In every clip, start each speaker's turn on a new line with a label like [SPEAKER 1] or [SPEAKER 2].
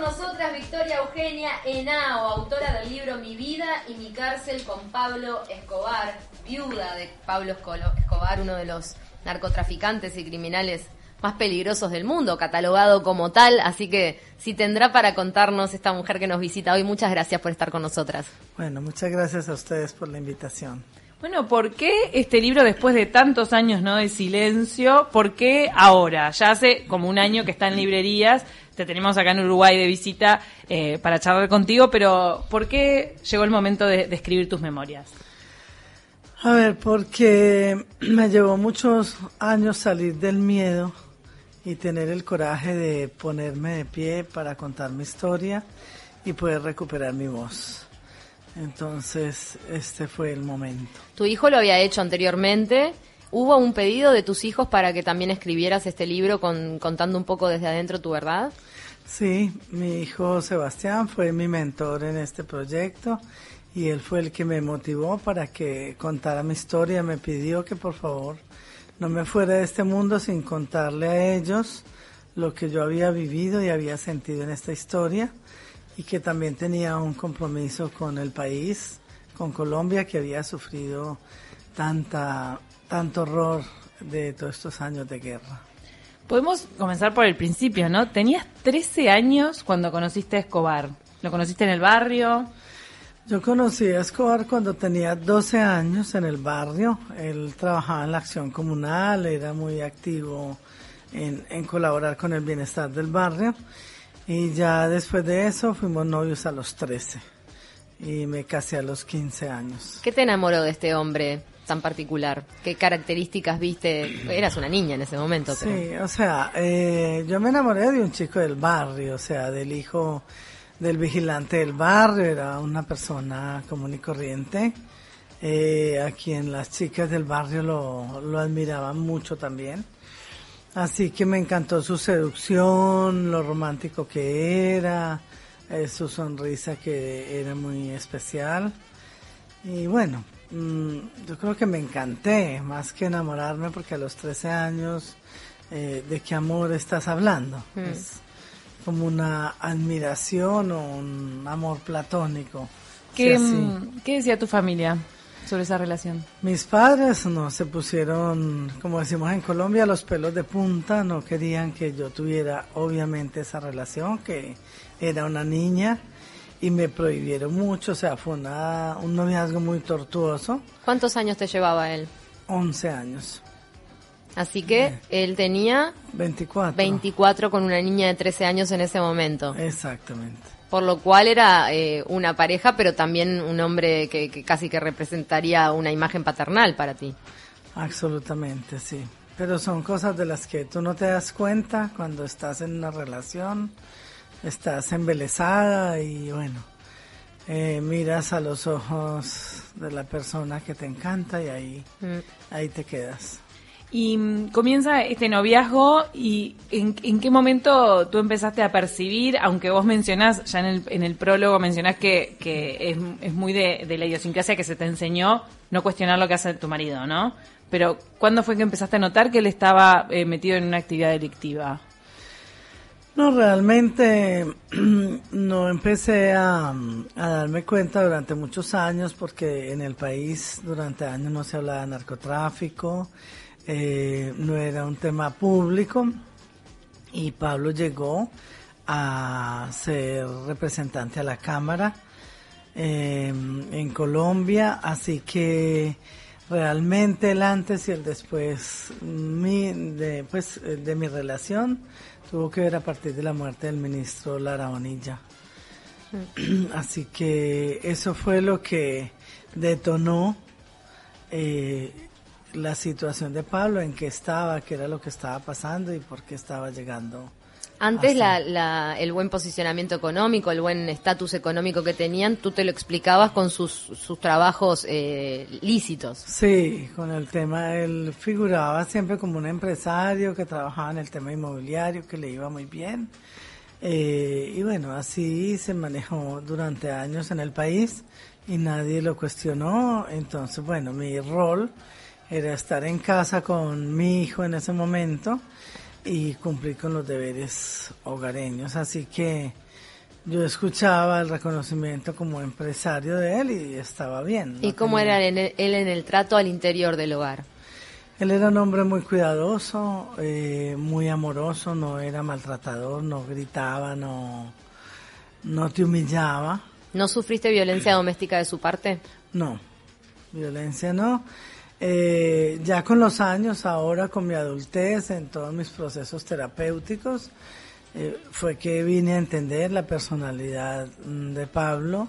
[SPEAKER 1] nosotras Victoria Eugenia Henao, autora del libro Mi vida y mi cárcel con Pablo Escobar, viuda de Pablo Escobar, uno de los narcotraficantes y criminales más peligrosos del mundo, catalogado como tal, así que si tendrá para contarnos esta mujer que nos visita hoy, muchas gracias por estar con nosotras.
[SPEAKER 2] Bueno, muchas gracias a ustedes por la invitación.
[SPEAKER 3] Bueno, ¿por qué este libro después de tantos años no de silencio? ¿Por qué ahora? Ya hace como un año que está en librerías, te tenemos acá en Uruguay de visita eh, para charlar contigo, pero ¿por qué llegó el momento de, de escribir tus memorias?
[SPEAKER 2] A ver, porque me llevó muchos años salir del miedo y tener el coraje de ponerme de pie para contar mi historia y poder recuperar mi voz. Entonces, este fue el momento.
[SPEAKER 1] Tu hijo lo había hecho anteriormente. ¿Hubo un pedido de tus hijos para que también escribieras este libro con, contando un poco desde adentro tu verdad?
[SPEAKER 2] Sí, mi hijo Sebastián fue mi mentor en este proyecto y él fue el que me motivó para que contara mi historia. Me pidió que por favor no me fuera de este mundo sin contarle a ellos lo que yo había vivido y había sentido en esta historia y que también tenía un compromiso con el país, con Colombia, que había sufrido tanta, tanto horror de todos estos años de guerra.
[SPEAKER 3] Podemos comenzar por el principio, ¿no? Tenías 13 años cuando conociste a Escobar. ¿Lo conociste en el barrio?
[SPEAKER 2] Yo conocí a Escobar cuando tenía 12 años en el barrio. Él trabajaba en la acción comunal, era muy activo en, en colaborar con el bienestar del barrio. Y ya después de eso fuimos novios a los 13 y me casé a los 15 años.
[SPEAKER 1] ¿Qué te enamoró de este hombre tan particular? ¿Qué características viste? Eras una niña en ese momento.
[SPEAKER 2] Sí, o sea, eh, yo me enamoré de un chico del barrio, o sea, del hijo del vigilante del barrio, era una persona común y corriente, eh, a quien las chicas del barrio lo, lo admiraban mucho también. Así que me encantó su seducción, lo romántico que era, eh, su sonrisa que era muy especial. Y bueno, mm, yo creo que me encanté, más que enamorarme, porque a los 13 años, eh, ¿de qué amor estás hablando?
[SPEAKER 1] Mm.
[SPEAKER 2] Es como una admiración o un amor platónico.
[SPEAKER 3] ¿Qué, mm, ¿Qué decía tu familia sobre esa relación?
[SPEAKER 2] Mis padres no se pusieron, como decimos en Colombia, los pelos de punta, no querían que yo tuviera obviamente esa relación, que era una niña, y me prohibieron mucho, o sea, fue una, un noviazgo muy tortuoso,
[SPEAKER 1] ¿Cuántos años te llevaba él?
[SPEAKER 2] 11 años,
[SPEAKER 1] Así que él tenía
[SPEAKER 2] 24.
[SPEAKER 1] 24 con una niña de 13 años en ese momento.
[SPEAKER 2] Exactamente.
[SPEAKER 1] Por lo cual era eh, una pareja, pero también un hombre que, que casi que representaría una imagen paternal para ti.
[SPEAKER 2] Absolutamente, sí. Pero son cosas de las que tú no te das cuenta cuando estás en una relación, estás embelesada y bueno, eh, miras a los ojos de la persona que te encanta y ahí,
[SPEAKER 1] Mm.
[SPEAKER 2] ahí te quedas.
[SPEAKER 3] Y mm, comienza este noviazgo y en, qué momento tú empezaste a percibir, aunque vos mencionás, ya en el, en el prólogo mencionás que, es, muy de, de la idiosincrasia que se te enseñó no cuestionar lo que hace tu marido, ¿no? Pero ¿cuándo fue que empezaste a notar que él estaba eh, metido en una actividad delictiva?
[SPEAKER 2] No, realmente no empecé a, a darme cuenta durante muchos años porque en el país durante años no se hablaba de narcotráfico, eh, no era un tema público y Pablo llegó a ser representante a la Cámara eh, en Colombia, así que realmente el antes y el después mi, de, pues, eh, de mi relación tuvo que ver a partir de la muerte del ministro Lara Bonilla. Así que eso fue lo que detonó eh, la situación de Pablo, en qué estaba, qué era lo que estaba pasando y por qué estaba llegando.
[SPEAKER 1] Antes la, la- el buen posicionamiento económico, el buen estatus económico que tenían, tú te lo explicabas con sus, sus trabajos eh, lícitos.
[SPEAKER 2] Sí, con el tema, él figuraba siempre como un empresario que trabajaba en el tema inmobiliario, que le iba muy bien. Eh, y bueno, así se manejó durante años en el país y nadie lo cuestionó. Entonces, bueno, mi rol era estar en casa con mi hijo en ese momento y cumplir con los deberes hogareños. Así que yo escuchaba el reconocimiento como empresario de él y estaba bien.
[SPEAKER 1] ¿Y cómo era él en el trato al interior del hogar?
[SPEAKER 2] Él era un hombre muy cuidadoso, eh, muy amoroso, no era maltratador, no gritaba, no, no te humillaba.
[SPEAKER 1] ¿No sufriste violencia doméstica de su parte?
[SPEAKER 2] No, violencia no. Eh, ya con los años, ahora con mi adultez, en todos mis procesos terapéuticos, eh, fue que vine a entender la personalidad mm, de Pablo,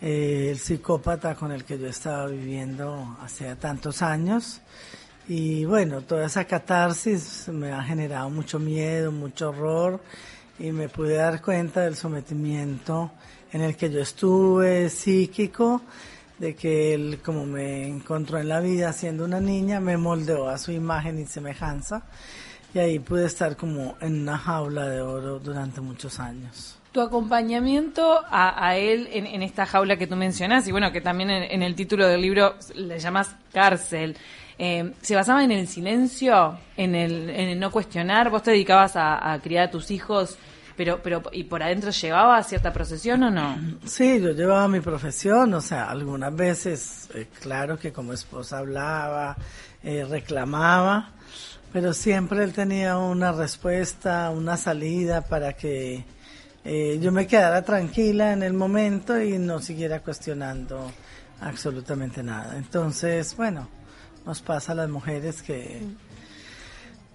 [SPEAKER 2] el psicópata con el que yo estaba viviendo hace tantos años. Y bueno, toda esa catarsis me ha generado mucho miedo, mucho horror y me pude dar cuenta del sometimiento en el que yo estuve psíquico, de que él como me encontró en la vida siendo una niña, me moldeó a su imagen y semejanza y ahí pude estar como en una jaula de oro durante muchos años.
[SPEAKER 3] Tu acompañamiento a, él en, esta jaula que tú mencionas y bueno, que también en el título del libro le llamas cárcel. Eh, se basaba en el silencio, en el, no cuestionar. Vos te dedicabas a, criar a tus hijos, pero, pero ¿y por adentro llevaba cierta procesión o no?
[SPEAKER 2] Sí, yo llevaba mi profesión, o sea, algunas veces, eh, claro que como esposa hablaba, eh, reclamaba, pero siempre él tenía una respuesta, una salida para que yo me quedara tranquila en el momento y no siguiera cuestionando absolutamente nada. Entonces, bueno, nos pasa a las mujeres que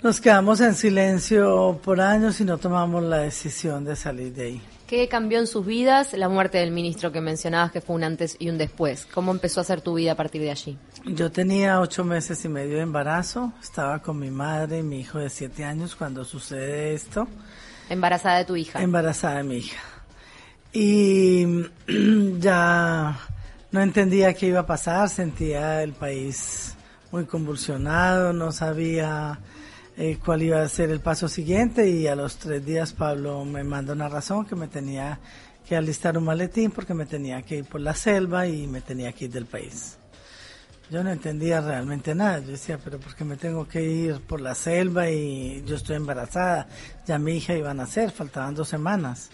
[SPEAKER 2] nos quedamos en silencio por años y no tomamos la decisión de salir de ahí.
[SPEAKER 1] ¿Qué cambió en sus vidas la muerte del ministro que mencionabas que fue un antes y un después? ¿Cómo empezó a ser tu vida a partir de allí?
[SPEAKER 2] Yo tenía ocho meses y medio de embarazo, estaba con mi madre y mi hijo de siete años cuando sucede esto.
[SPEAKER 1] ¿Embarazada de tu hija?
[SPEAKER 2] Embarazada de mi hija. Y ya no entendía qué iba a pasar, sentía el país muy convulsionado, no sabía eh, cuál iba a ser el paso siguiente y a los tres días Pablo me mandó una razón que me tenía que alistar un maletín porque me tenía que ir por la selva y me tenía que ir del país. Yo no entendía realmente nada. Yo decía, pero ¿por qué me tengo que ir por la selva y yo estoy embarazada? Ya mi hija iba a nacer, faltaban dos semanas.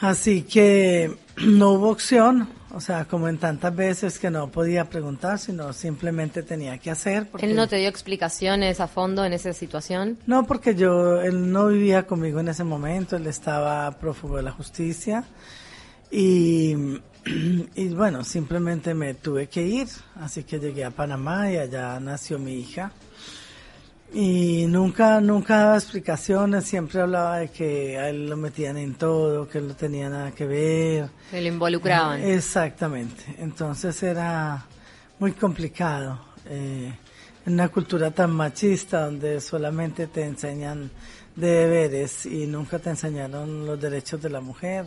[SPEAKER 2] Así que no hubo opción, o sea, como en tantas veces que no podía preguntar, sino simplemente tenía que hacer.
[SPEAKER 1] ¿Él no te dio explicaciones a fondo en esa situación?
[SPEAKER 2] No, porque yo, él no vivía conmigo en ese momento, él estaba prófugo de la justicia y, y bueno, simplemente me tuve que ir, así que llegué a Panamá y allá nació mi hija. Y nunca, nunca daba explicaciones, siempre hablaba de que a él lo metían en todo, que él no tenía nada que ver.
[SPEAKER 1] Que lo involucraban.
[SPEAKER 2] exactamente. Entonces era muy complicado. Eh, en una cultura tan machista donde solamente te enseñan de deberes y nunca te enseñaron los derechos de la mujer,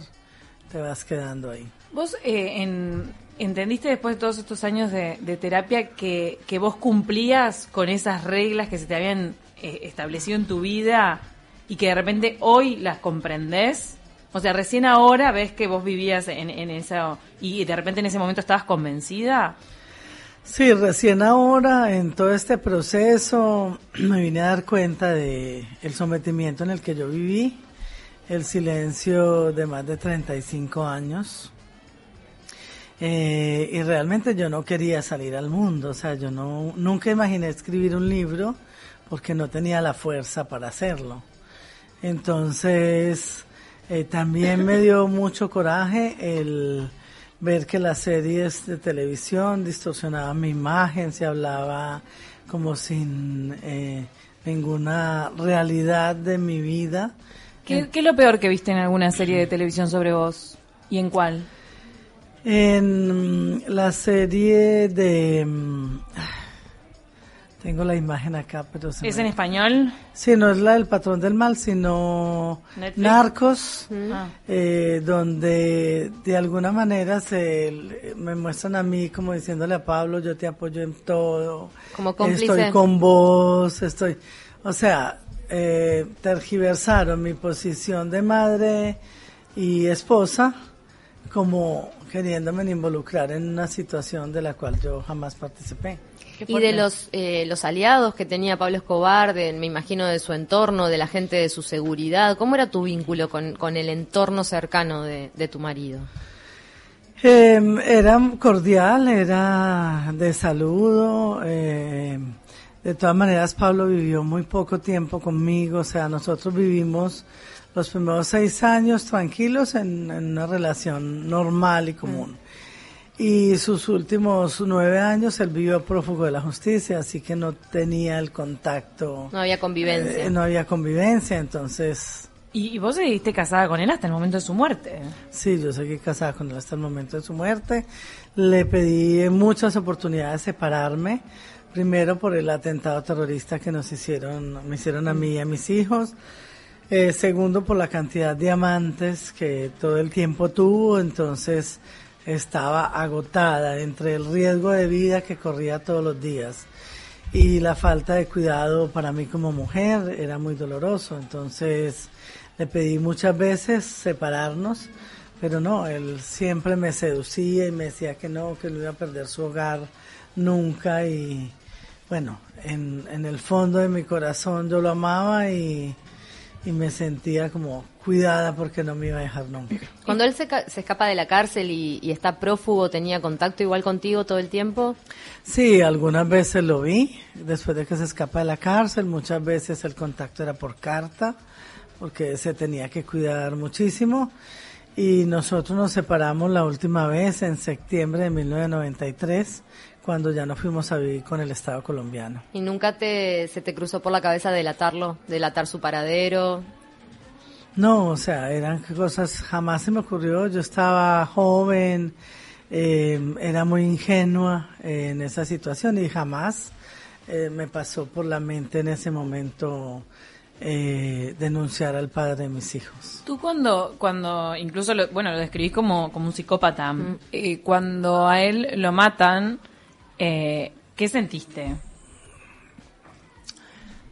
[SPEAKER 2] te vas quedando ahí.
[SPEAKER 3] Vos eh, en ¿Entendiste después de todos estos años de, terapia que, vos cumplías con esas reglas que se te habían eh, establecido en tu vida y que de repente hoy las comprendés? O sea, recién ahora ves que vos vivías en, en eso y de repente en ese momento estabas convencida.
[SPEAKER 2] Sí, recién ahora en todo este proceso me vine a dar cuenta de el sometimiento en el que yo viví, el silencio de más de 35 años eh, y realmente yo no quería salir al mundo, o sea, yo no, nunca imaginé escribir un libro porque no tenía la fuerza para hacerlo. Entonces, eh, también me dio mucho coraje el ver que las series de televisión distorsionaban mi imagen, se hablaba como sin eh, ninguna realidad de mi vida.
[SPEAKER 3] ¿Qué, ¿Qué es lo peor que viste en alguna serie de televisión sobre vos? ¿Y en cuál?
[SPEAKER 2] En la serie de... Mm, tengo la imagen acá, pero...
[SPEAKER 3] ¿Es en español?
[SPEAKER 2] Sí, no es la del patrón del mal, sino Narcos, ah. eh, donde de alguna manera se me muestran a mí como diciéndole a Pablo, yo te apoyo en todo.
[SPEAKER 1] Como cómplice.
[SPEAKER 2] Estoy con vos, estoy... O sea, eh, tergiversaron mi posición de madre y esposa como queriéndome involucrar en una situación de la cual yo jamás participé.
[SPEAKER 1] Y de los, eh, los aliados que tenía Pablo Escobar, de, me imagino de su entorno, de la gente de su seguridad, ¿cómo era tu vínculo con, con el entorno cercano de, de tu marido?
[SPEAKER 2] Eh, era cordial, era de saludo. Eh, de todas maneras, Pablo vivió muy poco tiempo conmigo, o sea, nosotros vivimos los primeros seis años tranquilos en, en una relación normal y común. Y sus últimos nueve años él vivió prófugo de la justicia, así que no tenía el contacto.
[SPEAKER 1] No había convivencia.
[SPEAKER 2] eh, no había convivencia, entonces
[SPEAKER 3] ¿Y, y vos seguiste casada con él hasta el momento de su muerte?
[SPEAKER 2] Sí, yo seguí casada con él hasta el momento de su muerte. Le pedí muchas oportunidades separarme. Primero por el atentado terrorista que nos hicieron, me hicieron a mí y a mis hijos. Eh, segundo por la cantidad de amantes que todo el tiempo tuvo. Entonces estaba agotada entre el riesgo de vida que corría todos los días y la falta de cuidado para mí como mujer era muy doloroso. Entonces le pedí muchas veces separarnos, pero no, él siempre me seducía y me decía que no, que no iba a perder su hogar nunca y bueno, en, en el fondo de mi corazón yo lo amaba y, y me sentía como cuidada porque no me iba a dejar nunca.
[SPEAKER 1] Cuando él se, se escapa de la cárcel y, y está prófugo, ¿tenía contacto igual contigo todo el tiempo?
[SPEAKER 2] Sí, algunas veces lo vi, después de que se escapa de la cárcel, muchas veces el contacto era por carta, porque se tenía que cuidar muchísimo. Y nosotros nos separamos la última vez en septiembre de 1993, cuando ya no fuimos a vivir con el Estado colombiano.
[SPEAKER 1] ¿Y nunca te, se te cruzó por la cabeza delatarlo, delatar su paradero?
[SPEAKER 2] No, o sea, eran cosas, jamás se me ocurrió, yo estaba joven, eh, era muy ingenua eh, en esa situación y jamás eh, me pasó por la mente en ese momento eh, denunciar al padre de mis hijos.
[SPEAKER 3] Tú cuando, cuando incluso, lo, bueno, lo describís como, como un psicópata, eh, cuando a él lo matan, eh, ¿qué sentiste?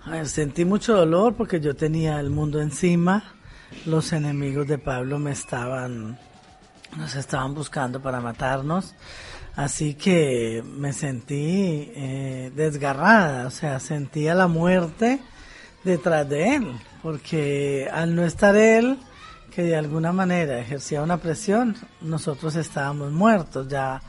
[SPEAKER 2] A ver, sentí mucho dolor porque yo tenía el mundo encima, los enemigos de Pablo me estaban, nos estaban buscando para matarnos, así que me sentí eh, desgarrada, o sea, sentía la muerte detrás de él, porque al no estar él, que de alguna manera ejercía una presión, nosotros estábamos muertos, ya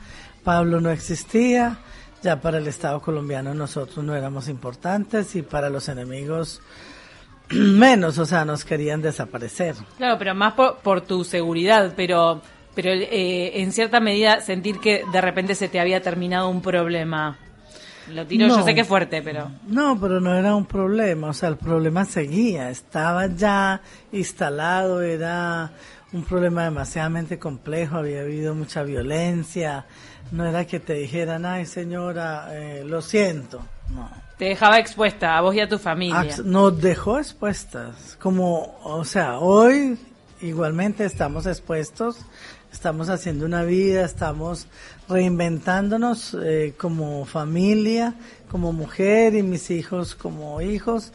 [SPEAKER 2] Pablo no existía, ya para el Estado colombiano nosotros no éramos importantes y para los enemigos menos, o sea, nos querían desaparecer.
[SPEAKER 3] Claro, pero más por, por tu seguridad, pero, pero eh, en cierta medida sentir que de repente se te había terminado un problema. Lo tiro, yo sé que es fuerte, pero...
[SPEAKER 2] No, pero no era un problema, o sea, el problema seguía, estaba ya instalado, era un problema demasiadamente complejo, había habido mucha violencia, no era que te dijeran, ay señora, eh, lo siento, no.
[SPEAKER 3] Te dejaba expuesta a vos y a tu familia.
[SPEAKER 2] Nos dejó expuestas, como, o sea, hoy igualmente estamos expuestos, estamos haciendo una vida, estamos reinventándonos eh, como familia, como mujer y mis hijos como hijos,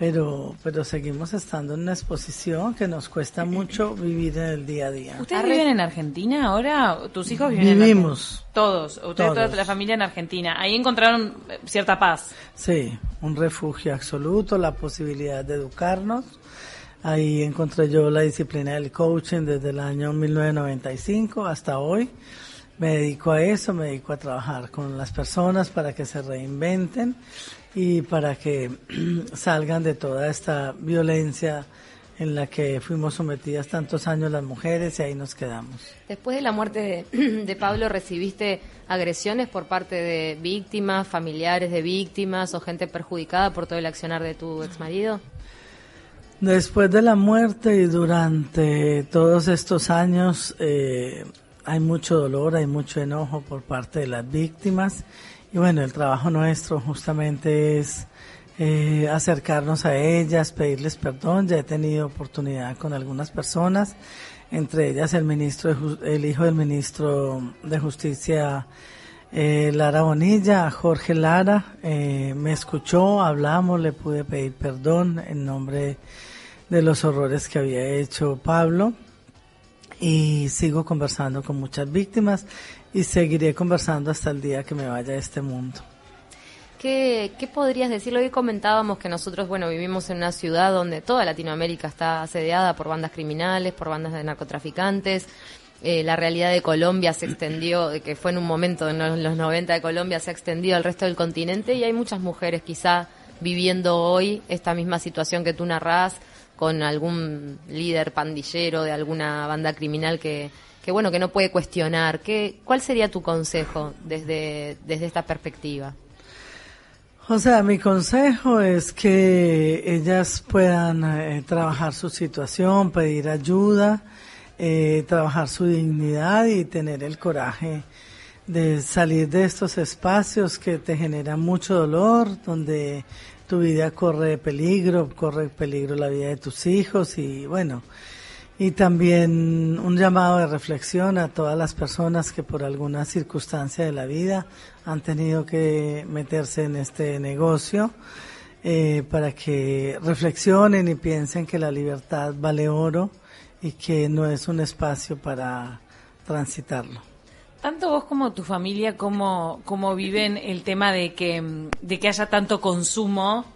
[SPEAKER 2] pero, pero seguimos estando en una exposición que nos cuesta mucho vivir en el día a día.
[SPEAKER 3] ¿Ustedes viven en Argentina ahora? ¿Tus hijos viven en
[SPEAKER 2] Vivimos.
[SPEAKER 3] Argentina? Todos. Ustedes, toda la familia en Argentina. Ahí encontraron eh, cierta paz.
[SPEAKER 2] Sí, un refugio absoluto, la posibilidad de educarnos. Ahí encontré yo la disciplina del coaching desde el año 1995 hasta hoy. Me dedico a eso, me dedico a trabajar con las personas para que se reinventen y para que salgan de toda esta violencia en la que fuimos sometidas tantos años las mujeres y ahí nos quedamos.
[SPEAKER 1] Después de la muerte de, de Pablo, ¿recibiste agresiones por parte de víctimas, familiares de víctimas o gente perjudicada por todo el accionar de tu exmarido?
[SPEAKER 2] Después de la muerte y durante todos estos años eh, hay mucho dolor, hay mucho enojo por parte de las víctimas y bueno, el trabajo nuestro justamente es eh, acercarnos a ellas, pedirles perdón. Ya he tenido oportunidad con algunas personas, entre ellas el ministro, de el hijo del ministro de Justicia eh, Lara Bonilla, Jorge Lara, eh, me escuchó, hablamos, le pude pedir perdón en nombre de los horrores que había hecho Pablo y sigo conversando con muchas víctimas y seguiré conversando hasta el día que me vaya de este mundo.
[SPEAKER 1] ¿Qué, ¿Qué podrías decir? Hoy comentábamos que nosotros, bueno, vivimos en una ciudad donde toda Latinoamérica está asediada por bandas criminales, por bandas de narcotraficantes. Eh, la realidad de Colombia se extendió, que fue en un momento en los 90 de Colombia, se ha extendido al resto del continente y hay muchas mujeres quizá viviendo hoy esta misma situación que tú narrás con algún líder pandillero de alguna banda criminal que, que bueno, que no puede cuestionar. ¿Qué, ¿Cuál sería tu consejo desde, desde esta perspectiva?
[SPEAKER 2] O sea, mi consejo es que ellas puedan eh, trabajar su situación, pedir ayuda, eh, trabajar su dignidad y tener el coraje de salir de estos espacios que te generan mucho dolor, donde tu vida corre peligro, corre peligro la vida de tus hijos y bueno, y también un llamado de reflexión a todas las personas que por alguna circunstancia de la vida han tenido que meterse en este negocio eh, para que reflexionen y piensen que la libertad vale oro y que no es un espacio para transitarlo.
[SPEAKER 3] Tanto vos como tu familia, como, como viven el tema de que, de que haya tanto consumo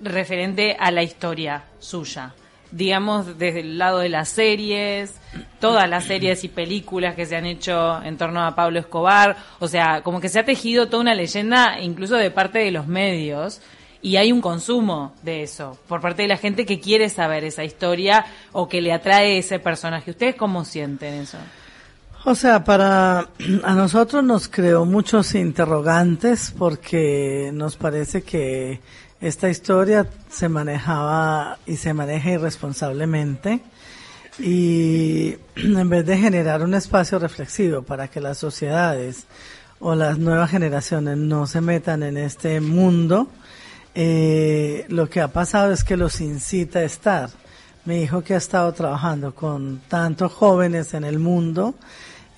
[SPEAKER 3] referente a la historia suya digamos, desde el lado de las series, todas las series y películas que se han hecho en torno a Pablo Escobar, o sea, como que se ha tejido toda una leyenda incluso de parte de los medios y hay un consumo de eso por parte de la gente que quiere saber esa historia o que le atrae ese personaje. ¿Ustedes cómo sienten eso?
[SPEAKER 2] O sea, para a nosotros nos creó muchos interrogantes porque nos parece que esta historia se manejaba y se maneja irresponsablemente y en vez de generar un espacio reflexivo para que las sociedades o las nuevas generaciones no se metan en este mundo, eh, lo que ha pasado es que los incita a estar. Mi hijo que ha estado trabajando con tantos jóvenes en el mundo,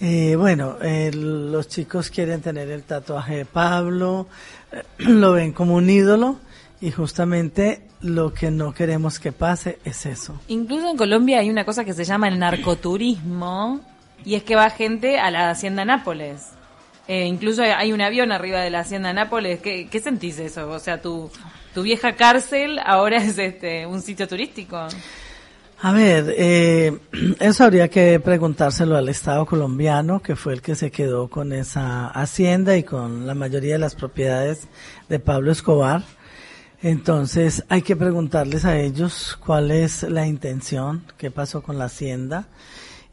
[SPEAKER 2] eh, bueno, los chicos quieren tener el tatuaje de Pablo, lo ven como un ídolo y justamente lo que no queremos que pase es eso.
[SPEAKER 3] Incluso en Colombia hay una cosa que se llama el narcoturismo y es que va gente a la Hacienda Nápoles. Eh, incluso hay un avión arriba de la Hacienda Nápoles. ¿Qué, ¿Qué, sentís eso? O sea, tu, tu vieja cárcel ahora es este un sitio turístico.
[SPEAKER 2] A ver, eh, eso habría que preguntárselo al Estado colombiano, que fue el que se quedó con esa hacienda y con la mayoría de las propiedades de Pablo Escobar. Entonces hay que preguntarles a ellos cuál es la intención, qué pasó con la hacienda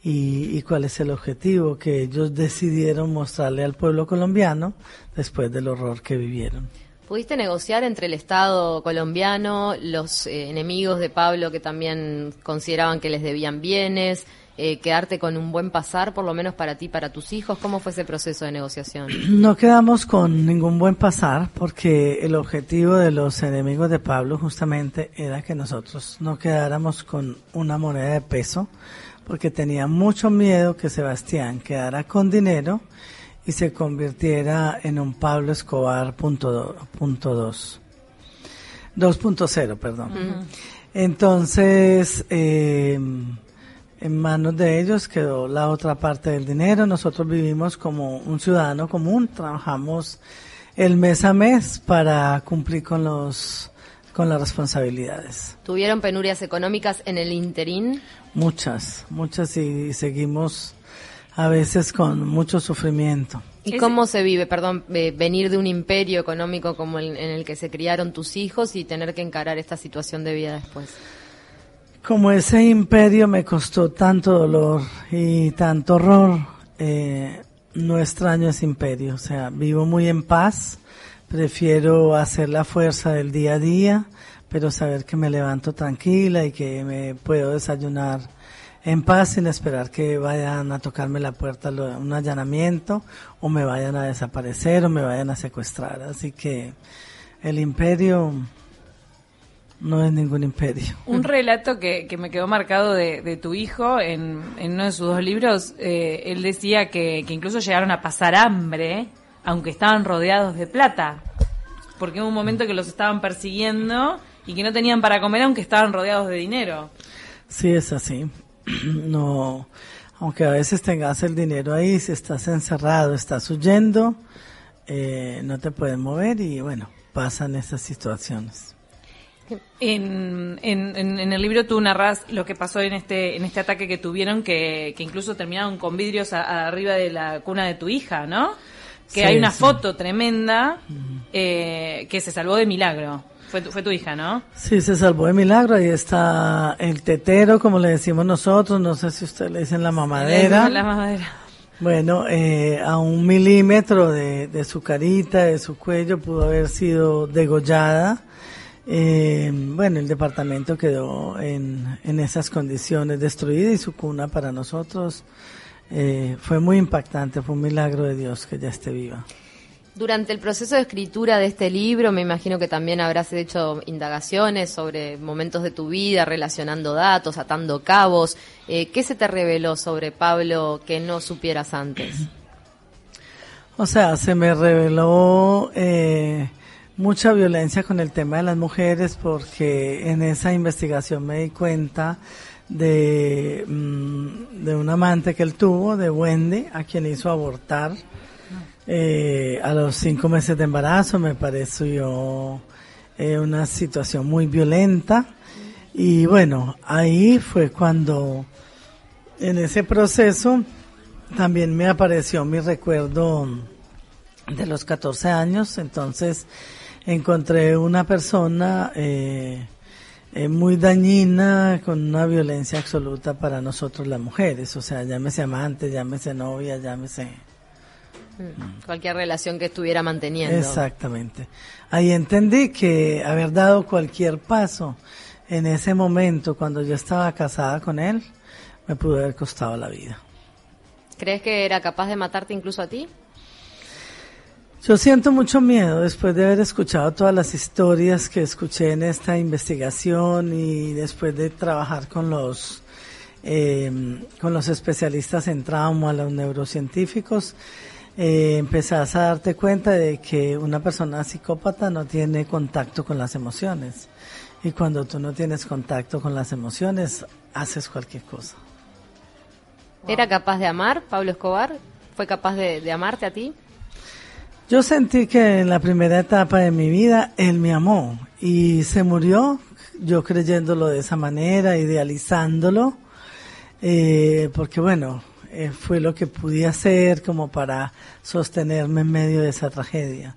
[SPEAKER 2] y, cuál es el objetivo que ellos decidieron mostrarle al pueblo colombiano después del horror que vivieron.
[SPEAKER 1] ¿Pudiste negociar entre el Estado colombiano, los eh, enemigos de Pablo que también consideraban que les debían bienes, eh, quedarte con un buen pasar, por lo menos para ti, para tus hijos? ¿Cómo fue ese proceso de negociación?
[SPEAKER 2] No quedamos con ningún buen pasar porque el objetivo de los enemigos de Pablo justamente era que nosotros no quedáramos con una moneda de peso porque tenía mucho miedo que Sebastián quedara con dinero y se convirtiera en un Pablo Escobar punto, punto dos. 2.0, perdón. Entonces, eh, en manos de ellos quedó la otra parte del dinero. Nosotros vivimos como un ciudadano común, trabajamos el mes a mes para cumplir con los con las responsabilidades.
[SPEAKER 1] ¿Tuvieron penurias económicas en el interín?
[SPEAKER 2] Muchas, muchas y seguimos a veces con mucho sufrimiento.
[SPEAKER 1] ¿Y cómo se vive, perdón, venir de un imperio económico como el, en el que se criaron tus hijos y tener que encarar esta situación de vida después?
[SPEAKER 2] Como ese imperio me costó tanto dolor y tanto horror, eh, no extraño ese imperio. O sea, vivo muy en paz, prefiero hacer la fuerza del día a día, pero saber que me levanto tranquila y que me puedo desayunar en paz sin esperar que vayan a tocarme la puerta un allanamiento o me vayan a desaparecer o me vayan a secuestrar. Así que el imperio no es ningún imperio.
[SPEAKER 3] Un relato que, que me quedó marcado de, tu hijo en, en, uno de sus dos libros, eh, él decía que, que, incluso llegaron a pasar hambre, aunque estaban rodeados de plata, porque hubo un momento que los estaban persiguiendo y que no tenían para comer aunque estaban rodeados de dinero.
[SPEAKER 2] Sí, es así. No, aunque a veces tengas el dinero ahí, si estás encerrado, estás huyendo, eh, no te puedes mover y bueno, pasan estas situaciones.
[SPEAKER 3] En, en, en, el libro tú narras lo que pasó en este en este ataque que tuvieron, que, que incluso terminaron con vidrios arriba de la cuna de tu hija, ¿no? Que hay una foto tremenda eh, que se salvó de milagro. Fue tu, fue tu hija, ¿no?
[SPEAKER 2] Sí, se salvó de milagro. Ahí está el tetero, como le decimos nosotros. No sé si usted le dicen la mamadera.
[SPEAKER 3] La mamadera.
[SPEAKER 2] Bueno, eh, a un milímetro de, de, su carita, de su cuello, pudo haber sido degollada. Eh, bueno, el departamento quedó en, en esas condiciones destruida y su cuna para nosotros eh, fue muy impactante, fue un milagro de Dios que ella esté viva.
[SPEAKER 1] Durante el proceso de escritura de este libro, me imagino que también habrás hecho indagaciones sobre momentos de tu vida, relacionando datos, atando cabos. Eh, ¿Qué se te reveló sobre Pablo que no supieras antes?
[SPEAKER 2] O sea, se me reveló mucha violencia con el tema de las mujeres porque en esa investigación me di cuenta de, mm, de un amante que él tuvo, de Wendy, a quien hizo abortar eh, a los cinco meses de embarazo. Me pareció eh, una situación muy violenta. Y bueno, ahí fue cuando en ese proceso también me apareció mi recuerdo de los 14 años. Entonces, encontré una persona eh, eh, muy dañina, con una violencia absoluta para nosotros las mujeres. O sea, llámese amante, llámese novia, llámese...
[SPEAKER 1] Mm, cualquier relación que estuviera manteniendo.
[SPEAKER 2] Exactamente. Ahí entendí que haber dado cualquier paso en ese momento, cuando yo estaba casada con él, me pudo haber costado la vida.
[SPEAKER 1] ¿Crees que era capaz de matarte incluso a ti?
[SPEAKER 2] Yo siento mucho miedo después de haber escuchado todas las historias que escuché en esta investigación y después de trabajar con los eh, con los especialistas en trauma, los neurocientíficos, eh, empezás a darte cuenta de que una persona psicópata no tiene contacto con las emociones y cuando tú no tienes contacto con las emociones haces cualquier cosa.
[SPEAKER 1] ¿Era capaz de amar Pablo Escobar? ¿Fue capaz de amarte a ti?
[SPEAKER 2] Yo sentí que en la primera etapa de mi vida él me amó y se murió yo creyéndolo de esa manera, idealizándolo, eh, porque bueno, eh, fue lo que pude hacer como para sostenerme en medio de esa tragedia.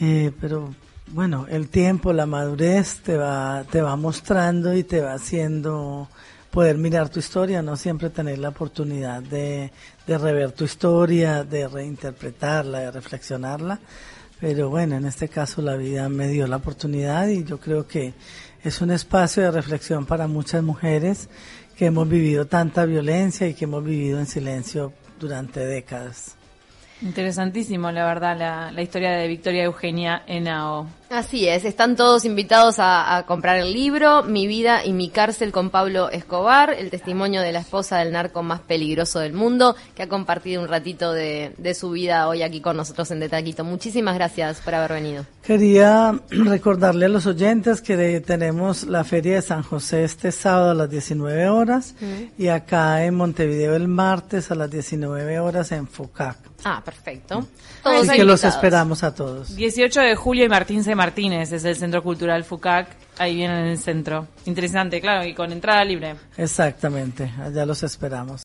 [SPEAKER 2] Eh, pero bueno, el tiempo, la madurez te va, te va mostrando y te va haciendo poder mirar tu historia, no siempre tener la oportunidad de, de rever tu historia, de reinterpretarla, de reflexionarla. Pero bueno, en este caso la vida me dio la oportunidad y yo creo que es un espacio de reflexión para muchas mujeres que hemos vivido tanta violencia y que hemos vivido en silencio durante décadas.
[SPEAKER 3] Interesantísimo, la verdad, la, la historia de Victoria Eugenia Enao.
[SPEAKER 1] Así es, están todos invitados a, comprar el libro Mi vida y mi cárcel con Pablo Escobar, el testimonio de la esposa del narco más peligroso del mundo, que ha compartido un ratito de, su vida hoy aquí con nosotros en Detaquito. Muchísimas gracias por haber venido.
[SPEAKER 2] Quería recordarle a los oyentes que tenemos la Feria de San José este sábado a las 19 horas y acá en Montevideo el martes a las 19 horas en FUCAC.
[SPEAKER 1] Ah, perfecto.
[SPEAKER 2] Así que los esperamos a todos.
[SPEAKER 3] 18 de julio y Martín C. Martínez es el Centro Cultural FUCAC. Ahí viene en el centro. Interesante, claro, y con entrada libre.
[SPEAKER 2] Exactamente, allá los esperamos.